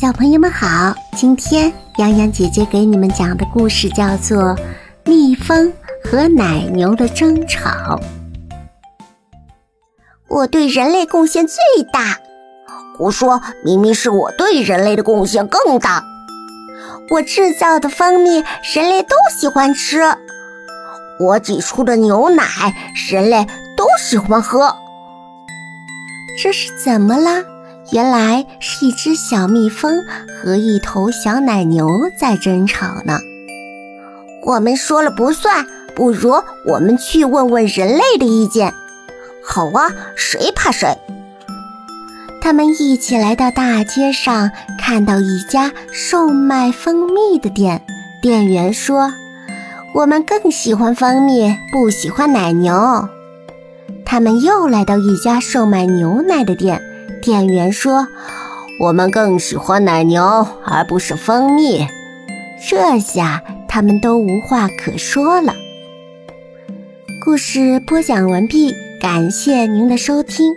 小朋友们好，今天洋洋姐姐给你们讲的故事叫做《蜜蜂和奶牛的争吵》。我对人类贡献最大，胡说，明明是我对人类的贡献更大。我制造的蜂蜜，人类都喜欢吃；我挤出的牛奶，人类都喜欢喝。这是怎么了？原来是一只小蜜蜂和一头小奶牛在争吵呢。我们说了不算，不如我们去问问人类的意见。好啊，谁怕谁？他们一起来到大街上，看到一家售卖蜂蜜的店。店员说：“我们更喜欢蜂蜜，不喜欢奶牛。”他们又来到一家售卖牛奶的店。店员说：“我们更喜欢奶牛，而不是蜂蜜。”这下他们都无话可说了。故事播讲完毕，感谢您的收听。